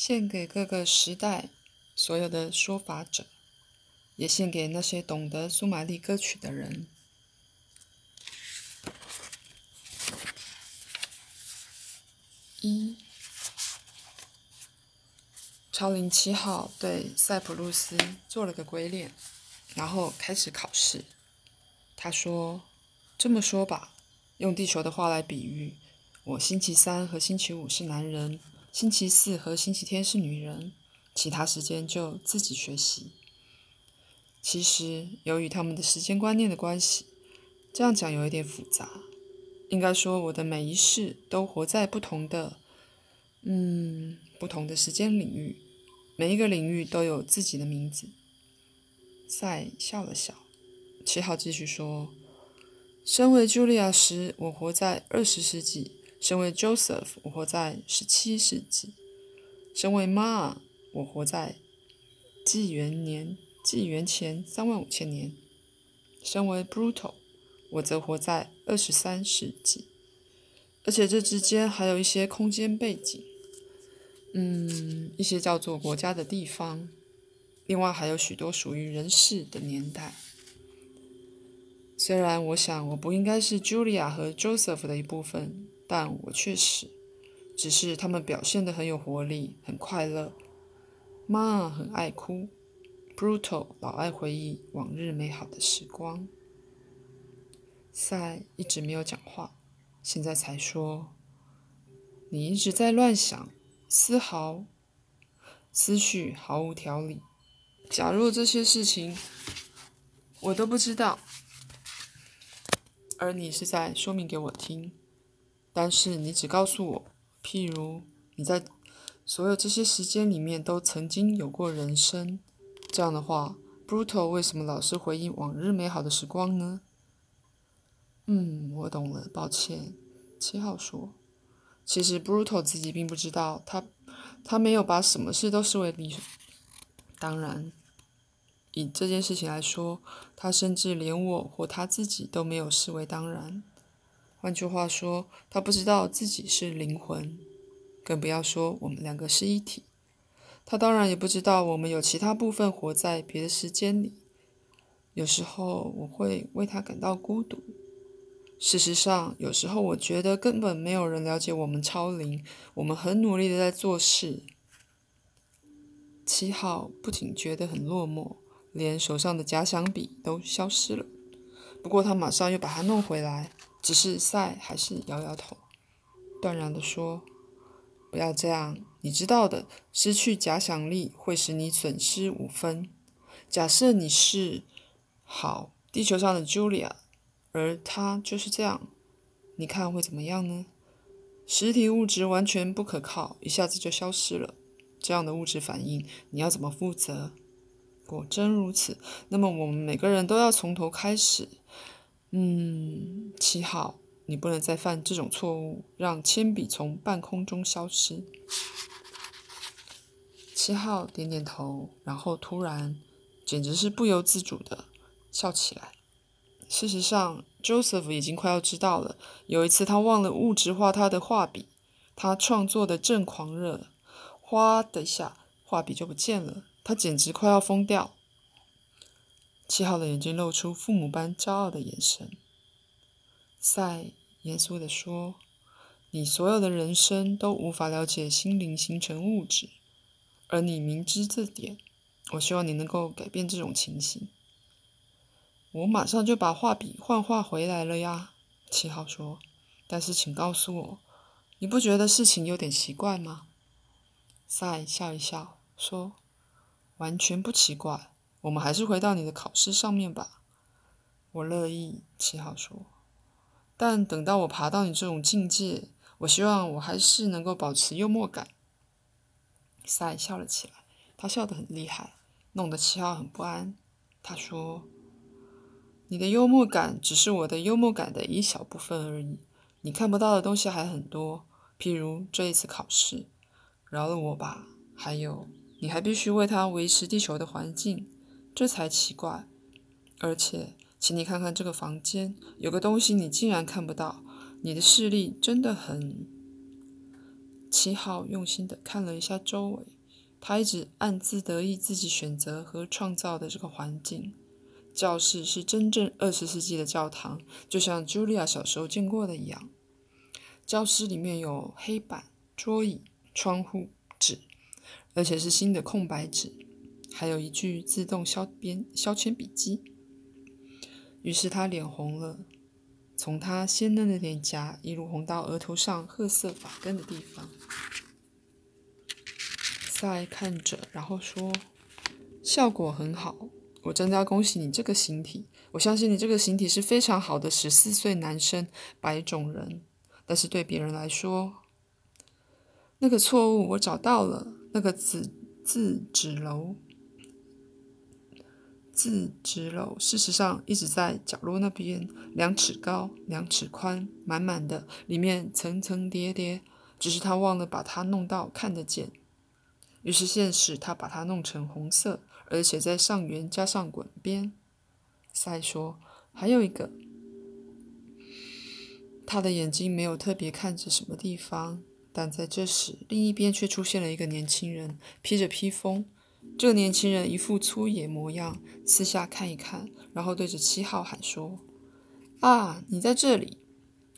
献给各个时代所有的说法者，也献给那些懂得苏玛丽歌曲的人。一，超灵七号对塞浦路斯做了个鬼脸，然后开始考试。他说：“这么说吧，用地球的话来比喻，我星期三和星期五是男人，星期四和星期天是女人，其他时间就自己学习。其实，由于他们的时间观念的关系，这样讲有一点复杂。”应该说，我的每一世都活在不同的，嗯，不同的时间领域，每一个领域都有自己的名字。赛笑了笑，七号继续说：“身为茱莉亚时，我活在二十世纪；身为 Joseph，我活在十七世纪；身为 Ma，我活在纪元年，纪元前三万五千年；身为 Brutal。”我则活在二十三世纪，而且这之间还有一些空间背景，嗯，一些叫做国家的地方，另外还有许多属于人世的年代。虽然我想我不应该是 Julia 和 Joseph 的一部分，但我确实，只是他们表现得很有活力，很快乐。妈很爱哭，Brutal 老爱回忆往日美好的时光。赛一直没有讲话，现在才说：“你一直在乱想，丝毫思绪毫无条理。假若这些事情我都不知道，而你是在说明给我听，但是你只告诉我，譬如你在所有这些时间里面都曾经有过人生，这样的话，Brutal 为什么老是回忆往日美好的时光呢？”嗯，我懂了，抱歉。七号说：“其实 Brutal 自己并不知道，他他没有把什么事都视为理所当然。以这件事情来说，他甚至连我或他自己都没有视为当然。换句话说，他不知道自己是灵魂，更不要说我们两个是一体。他当然也不知道我们有其他部分活在别的时间里。有时候我会为他感到孤独。”事实上，有时候我觉得根本没有人了解我们超龄。我们很努力的在做事。七号不仅觉得很落寞，连手上的假想笔都消失了。不过他马上又把它弄回来。只是赛还是摇摇头，断然的说：“不要这样，你知道的，失去假想力会使你损失五分。假设你是好地球上的 Julia。”而他就是这样，你看会怎么样呢？实体物质完全不可靠，一下子就消失了。这样的物质反应，你要怎么负责？果真如此，那么我们每个人都要从头开始。嗯，七号，你不能再犯这种错误，让铅笔从半空中消失。七号点点头，然后突然，简直是不由自主的笑起来。事实上，Joseph 已经快要知道了。有一次，他忘了物质化他的画笔，他创作的正狂热，哗的一下，画笔就不见了。他简直快要疯掉。七号的眼睛露出父母般骄傲的眼神。赛严肃地说：“你所有的人生都无法了解心灵形成物质，而你明知这点。我希望你能够改变这种情形。”我马上就把画笔幻化回来了呀，七号说。但是请告诉我，你不觉得事情有点奇怪吗？赛笑一笑说：“完全不奇怪。我们还是回到你的考试上面吧。”我乐意，七号说。但等到我爬到你这种境界，我希望我还是能够保持幽默感。赛笑了起来，他笑得很厉害，弄得七号很不安。他说。你的幽默感只是我的幽默感的一小部分而已，你看不到的东西还很多，譬如这一次考试，饶了我吧。还有，你还必须为它维持地球的环境，这才奇怪。而且，请你看看这个房间，有个东西你竟然看不到，你的视力真的很……七号用心的看了一下周围，他一直暗自得意自己选择和创造的这个环境。教室是真正二十世纪的教堂，就像茱莉亚小时候见过的一样。教室里面有黑板、桌椅、窗户、纸，而且是新的空白纸，还有一具自动削边削铅笔机。于是他脸红了。从他鲜嫩的脸颊一路红到额头上褐色发根的地方，赛看着，然后说：“效果很好，我真的要恭喜你这个形体。我相信你这个形体是非常好的十四岁男生白种人，但是对别人来说，那个错误我找到了，那个字字纸楼。”字纸篓事实上一直在角落那边，两尺高，两尺宽，满满的，里面层层叠叠，只是他忘了把它弄到看得见。于是现实他把它弄成红色，而且在上缘加上滚边。赛说：“还有一个。”他的眼睛没有特别看着什么地方，但在这时，另一边却出现了一个年轻人，披着披风。这个年轻人一副粗野模样，四下看一看，然后对着七号喊说：“啊，你在这里，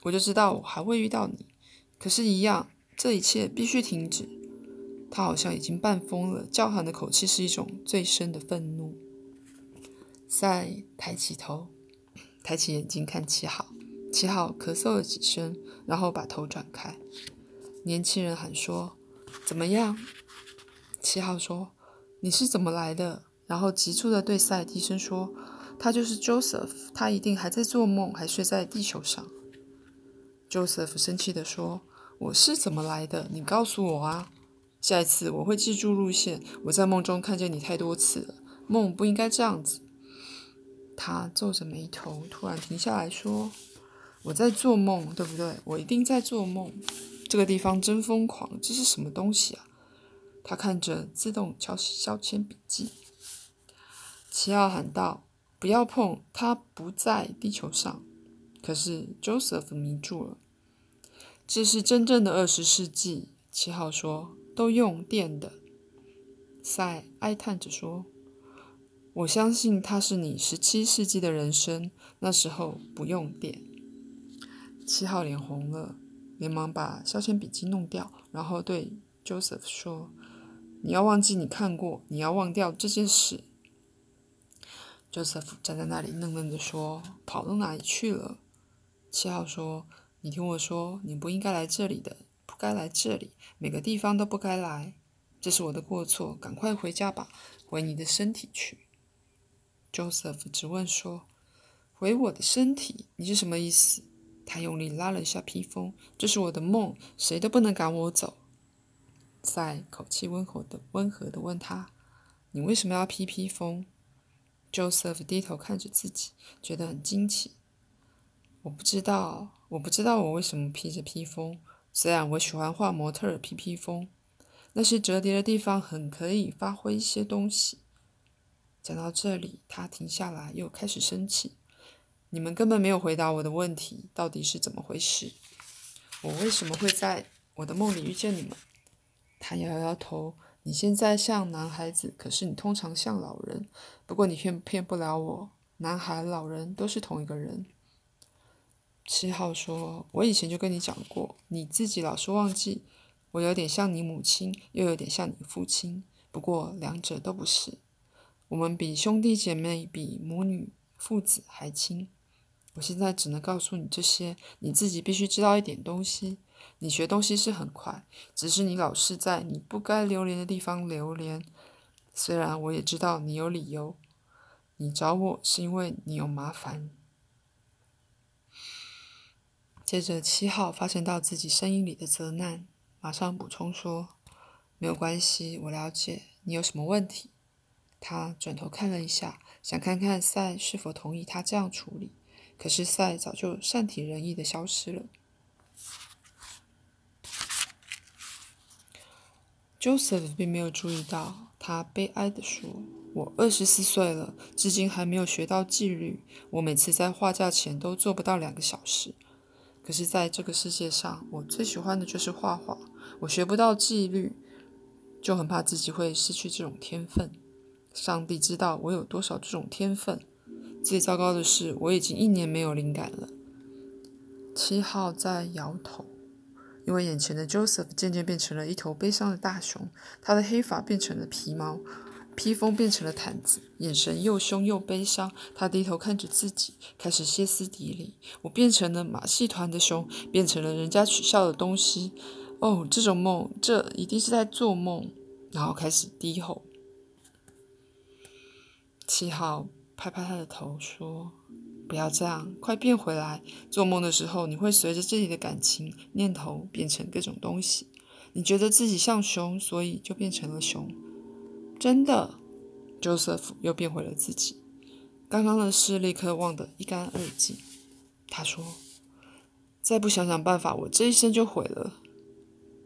我就知道我还会遇到你。可是，一样，这一切必须停止。”他好像已经半疯了，叫喊的口气是一种最深的愤怒。赛抬起头，抬起眼睛看七号。七号咳嗽了几声，然后把头转开。年轻人喊说：“怎么样？”七号说。你是怎么来的？然后急促地对赛低声说：“他就是 Joseph，他一定还在做梦，还睡在地球上。”Joseph 生气地说：“我是怎么来的？你告诉我啊！下一次我会记住路线。我在梦中看见你太多次了，梦不应该这样子。”他皱着眉头，突然停下来说：“我在做梦，对不对？我一定在做梦。这个地方真疯狂，这是什么东西啊？”他看着自动敲削铅笔记，齐奥喊道：“不要碰，它不在地球上。”可是 Joseph 迷住了。这是真正的二十世纪，七号说：“都用电的。”赛哀叹着说：“我相信它是你十七世纪的人生，那时候不用电。”七号脸红了，连忙把消铅笔记弄掉，然后对 Joseph 说。你要忘记你看过，你要忘掉这件事。Joseph 站在那里愣愣地说：“跑到哪里去了？”七号说：“你听我说，你不应该来这里的，不该来这里，每个地方都不该来。这是我的过错，赶快回家吧，回你的身体去。”Joseph 直问说：“回我的身体？你是什么意思？”他用力拉了一下披风：“这是我的梦，谁都不能赶我走。”赛口气温和的、温和的问他：“你为什么要披披风？”Joseph 低头看着自己，觉得很惊奇。“我不知道，我不知道我为什么披着披风。虽然我喜欢画模特披披风，那些折叠的地方很可以发挥一些东西。”讲到这里，他停下来，又开始生气：“你们根本没有回答我的问题，到底是怎么回事？我为什么会在我的梦里遇见你们？”他摇摇头，你现在像男孩子，可是你通常像老人。不过你骗骗不了我，男孩、老人都是同一个人。七号说：“我以前就跟你讲过，你自己老是忘记。我有点像你母亲，又有点像你父亲，不过两者都不是。我们比兄弟姐妹、比母女、父子还亲。我现在只能告诉你这些，你自己必须知道一点东西。”你学东西是很快，只是你老是在你不该流连的地方流连。虽然我也知道你有理由，你找我是因为你有麻烦。接着七号发现到自己声音里的责难，马上补充说：“没有关系，我了解你有什么问题。”他转头看了一下，想看看赛是否同意他这样处理，可是赛早就善体人意的消失了。Joseph 并没有注意到，他悲哀地说：“我二十四岁了，至今还没有学到纪律。我每次在画架前都做不到两个小时。可是，在这个世界上，我最喜欢的就是画画。我学不到纪律，就很怕自己会失去这种天分。上帝知道我有多少这种天分。最糟糕的是，我已经一年没有灵感了。七号在摇头，因为眼前的 Joseph 渐渐变成了一头悲伤的大熊，他的黑发变成了皮毛，披风变成了毯子，眼神又凶又悲伤。他低头看着自己，开始歇斯底里。我变成了马戏团的熊，变成了人家取笑的东西。哦，这种梦，这一定是在做梦。然后开始低吼。七号。拍拍他的头，说：“不要这样，快变回来。做梦的时候，你会随着自己的感情念头变成各种东西。你觉得自己像熊，所以就变成了熊。真的，Joseph 又变回了自己。刚刚的事立刻忘得一干二净。他说：‘再不想想办法，我这一生就毁了。’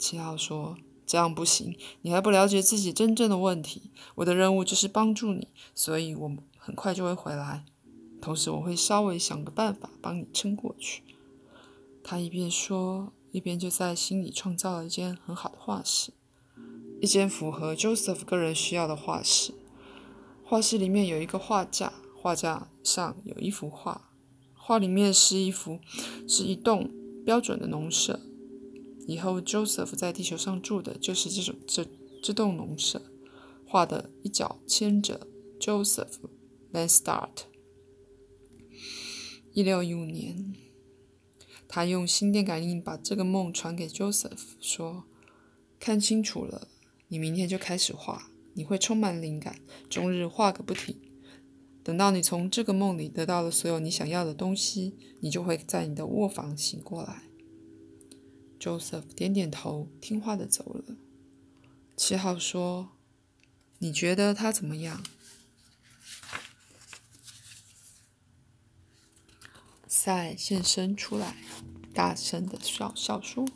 七号说：‘这样不行，你还不了解自己真正的问题。我的任务就是帮助你，所以我。’很快就会回来，同时我会稍微想个办法帮你撑过去。他一边说，一边就在心里创造了一间很好的画室，一间符合 Joseph 个人需要的画室。画室里面有一个画架，画架上有一幅画，画里面是一幅，是一栋标准的农舍。以后 Joseph 在地球上住的就是这种这这栋农舍。画的一角牵着 Joseph。Then start。一六一五年，他用心电感应把这个梦传给 Joseph，说：“看清楚了，你明天就开始画，你会充满灵感，终日画个不停。等到你从这个梦里得到了所有你想要的东西，你就会在你的卧房醒过来。”Joseph 点点头，听话的走了。七号说：“你觉得他怎么样？”赛现身出来，大声的笑笑说：“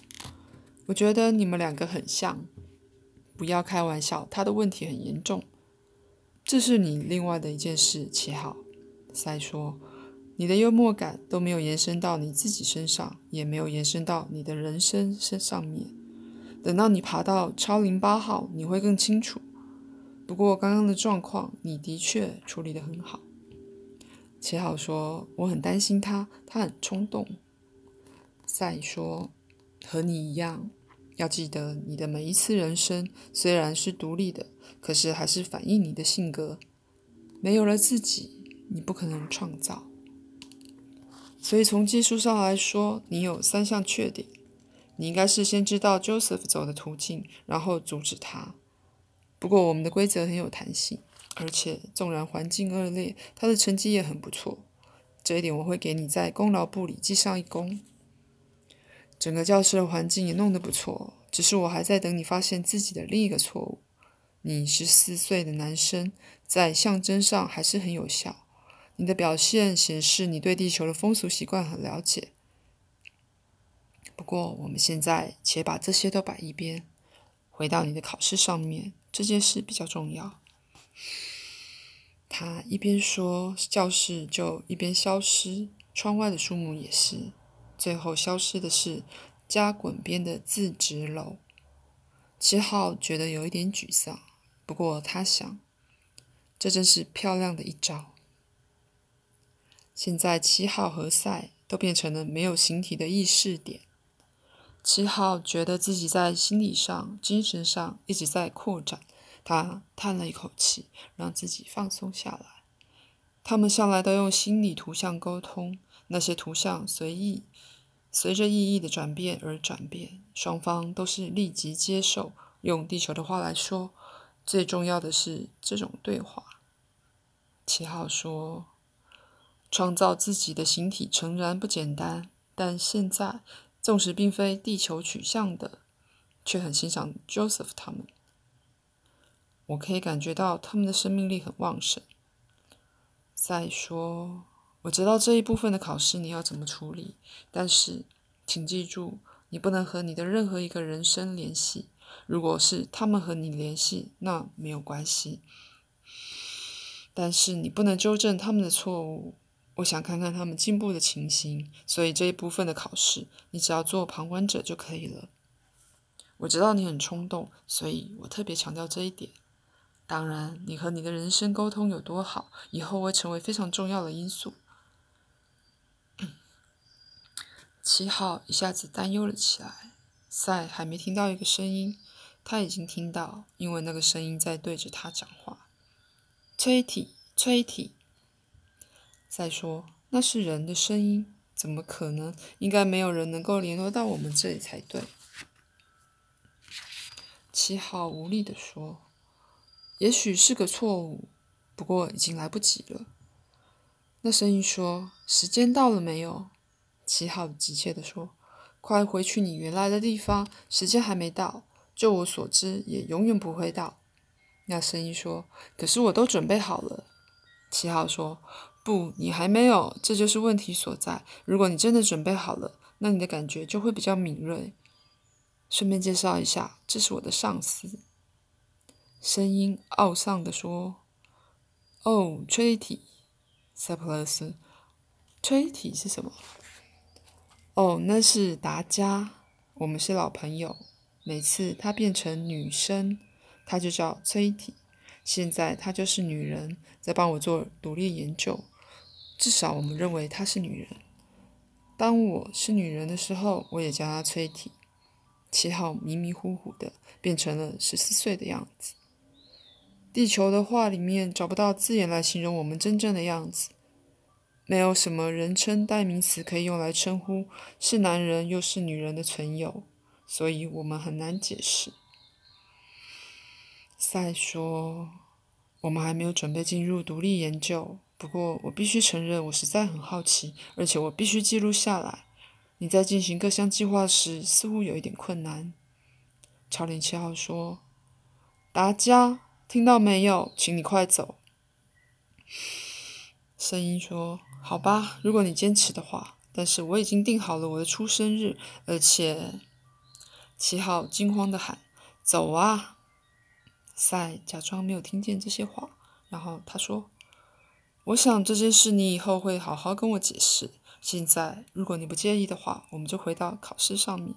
我觉得你们两个很像。不要开玩笑，他的问题很严重。这是你另外的一件事。”七号赛说：“你的幽默感都没有延伸到你自己身上，也没有延伸到你的人生身上面。等到你爬到超零八号，你会更清楚。不过刚刚的状况，你的确处理得很好。”七号说：“我很担心他，他很冲动。”赛说：“和你一样，要记得你的每一次人生虽然是独立的，可是还是反映你的性格。没有了自己，你不可能创造。所以从技术上来说，你有三项缺点。你应该事先知道 Joseph 走的途径，然后阻止他。不过我们的规则很有弹性。”而且，纵然环境恶劣，他的成绩也很不错。这一点我会给你在功劳簿里记上一功。整个教室的环境也弄得不错，只是我还在等你发现自己的另一个错误。你十四岁的男生，在象征上还是很有效。你的表现显示你对地球的风俗习惯很了解。不过，我们现在且把这些都摆一边，回到你的考试上面，这件事比较重要。他一边说，教室就一边消失，窗外的树木也是。最后消失的是加滚边的自直楼。七号觉得有一点沮丧，不过他想，这真是漂亮的一招。现在七号和赛都变成了没有形体的意识点。七号觉得自己在心理上、精神上一直在扩展。他叹了一口气，让自己放松下来。他们向来都用心理图像沟通，那些图像随意随着意义的转变而转变，双方都是立即接受。用地球的话来说，最重要的是这种对话。七号说：“创造自己的形体诚然不简单，但现在纵使并非地球取向的，却很欣赏 Joseph 他们。”我可以感觉到他们的生命力很旺盛。再说，我知道这一部分的考试你要怎么处理，但是请记住，你不能和你的任何一个人生联系。如果是他们和你联系，那没有关系。但是你不能纠正他们的错误。我想看看他们进步的情形，所以这一部分的考试，你只要做旁观者就可以了。我知道你很冲动，所以我特别强调这一点。当然，你和你的人生沟通有多好，以后会成为非常重要的因素。七号一下子担忧了起来。赛还没听到一个声音，他已经听到，因为那个声音在对着他讲话。崔体，崔体。赛说：“那是人的声音，怎么可能？应该没有人能够联络到我们这里才对。”七号无力地说。也许是个错误，不过已经来不及了。那声音说：“时间到了没有？”七号急切地说：“快回去你原来的地方，时间还没到。就我所知，也永远不会到。”那声音说：“可是我都准备好了。”七号说：“不，你还没有，这就是问题所在。如果你真的准备好了，那你的感觉就会比较敏锐。顺便介绍一下，这是我的上司。”声音懊丧地说：“哦，吹体，塞普勒斯，吹体是什么？哦，那是达加，我们是老朋友。每次她变成女生，她就叫崔体。现在她就是女人，在帮我做独立研究。至少我们认为她是女人。当我是女人的时候，我也叫她崔体。七号迷迷糊糊的变成了十四岁的样子。”地球的话里面找不到字眼来形容我们真正的样子，没有什么人称代名词可以用来称呼是男人又是女人的存有，所以我们很难解释。赛说：“我们还没有准备进入独立研究，不过我必须承认，我实在很好奇，而且我必须记录下来。你在进行各项计划时似乎有一点困难。”超连七号说：“达加。”听到没有？请你快走。声音说：“好吧，如果你坚持的话。但是我已经定好了我的出生日，而且……”七号惊慌的喊：“走啊！”赛假装没有听见这些话，然后他说：“我想这件事你以后会好好跟我解释。现在，如果你不介意的话，我们就回到考试上面。”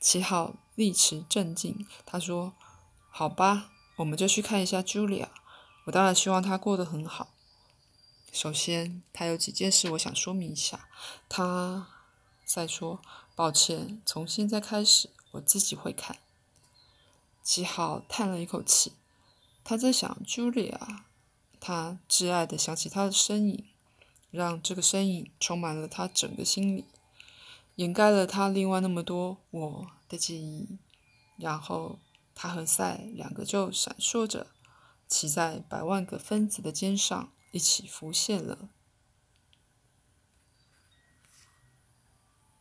七号立持镇静，他说：“好吧。”我们就去看一下 Julia。我当然希望她过得很好。首先，她有几件事我想说明一下。她在说，抱歉，从现在开始我自己会看。七号叹了一口气，他在想 Julia。他挚爱的想起她的身影，让这个身影充满了他整个心里，掩盖了他另外那么多我的记忆。然后。他和赛两个就闪烁着，骑在百万个分子的肩上，一起浮现了。